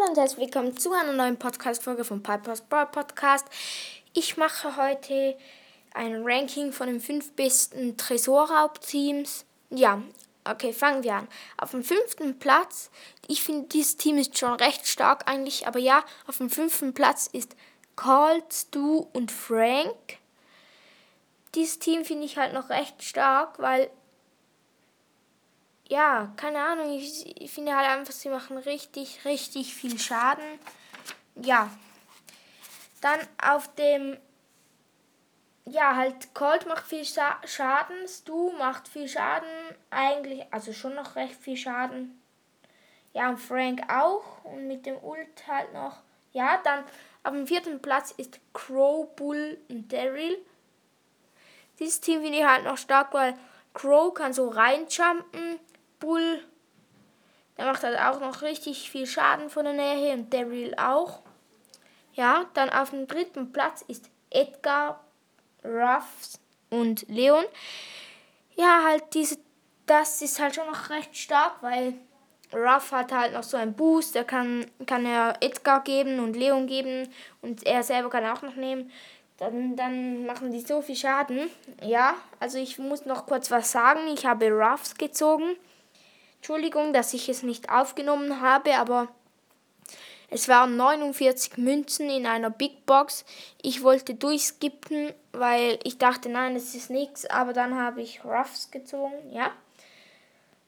Hallo und herzlich willkommen zu einer neuen Podcast-Folge vom Piper's Brawl Podcast. Ich mache heute ein Ranking von den fünf besten Tresorraubteams. Ja, okay, fangen wir an. Auf dem fünften Platz, ich finde, dieses Team ist schon recht stark eigentlich, aber ja, auf dem fünften Platz ist Colt, Stu und Frank. Dieses Team finde ich halt noch recht stark, weil ja, keine Ahnung, ich, ich finde halt einfach, sie machen richtig, richtig viel Schaden. Ja. Dann auf dem, ja, halt Colt macht viel Schaden, Stu macht viel Schaden, eigentlich, also schon noch recht viel Schaden. Ja, und Frank auch und mit dem Ult halt noch. Ja, dann auf dem vierten Platz ist Crow, Bull und Daryl. Dieses Team finde ich halt noch stark, weil Crow kann so reinjumpen Bull, der macht halt auch noch richtig viel Schaden von der Nähe her und Daryl auch. Ja, dann auf dem dritten Platz ist Edgar, Ruffs und Leon. Ja, halt diese, das ist halt schon noch recht stark, weil Ruff hat halt noch so einen Boost, der kann, kann er Edgar geben und Leon geben und er selber kann auch noch nehmen. Dann, dann machen die so viel Schaden. Ja, also ich muss noch kurz was sagen. Ich habe Ruffs gezogen. Entschuldigung, dass ich es nicht aufgenommen habe, aber es waren 49 Münzen in einer Big Box. Ich wollte durchskippen, weil ich dachte, nein, es ist nichts, aber dann habe ich Ruffs gezogen, ja.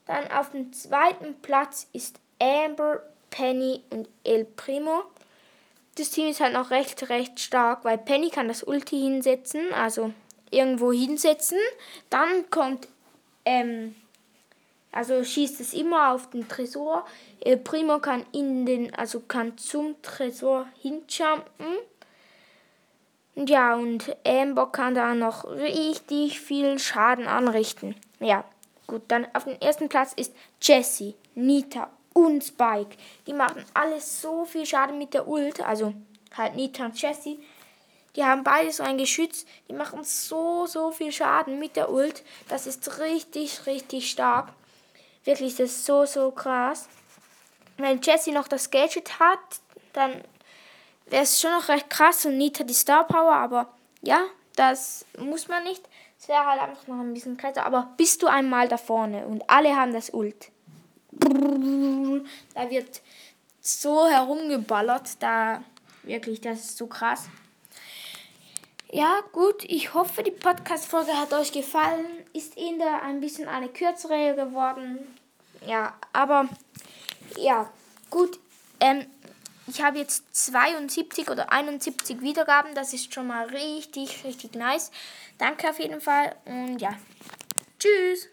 Dann auf dem zweiten Platz ist Amber, Penny und El Primo. Das Team ist halt noch recht, recht stark, weil Penny kann das Ulti hinsetzen, also irgendwo hinsetzen. Dann kommt ähm, also schießt es immer auf den Tresor. El Primo kann in den, also kann zum Tresor hinjumpen. Und ja, und Amber kann da noch richtig viel Schaden anrichten. Ja, gut, dann auf dem ersten Platz ist Jessie, Nita und Spike. Die machen alles so viel Schaden mit der Ult, also halt Nita und Jessie. Die haben beide so ein Geschütz, die machen so, so viel Schaden mit der Ult. Das ist richtig, richtig stark. Wirklich, das ist so, so krass. Wenn Jesse noch das Gadget hat, dann wäre es schon noch recht krass und Nita die Star Power, aber ja, das muss man nicht. Es wäre halt einfach noch ein bisschen krasser, aber bist du einmal da vorne und alle haben das Ult. Da wird so herumgeballert, da wirklich, das ist so krass. Ja, gut, ich hoffe, die Podcast-Folge hat euch gefallen. Ist in der ein bisschen eine kürzere geworden. Ja, aber ja, gut. Ähm, ich habe jetzt 72 oder 71 Wiedergaben. Das ist schon mal richtig, richtig nice. Danke auf jeden Fall und ja. Tschüss.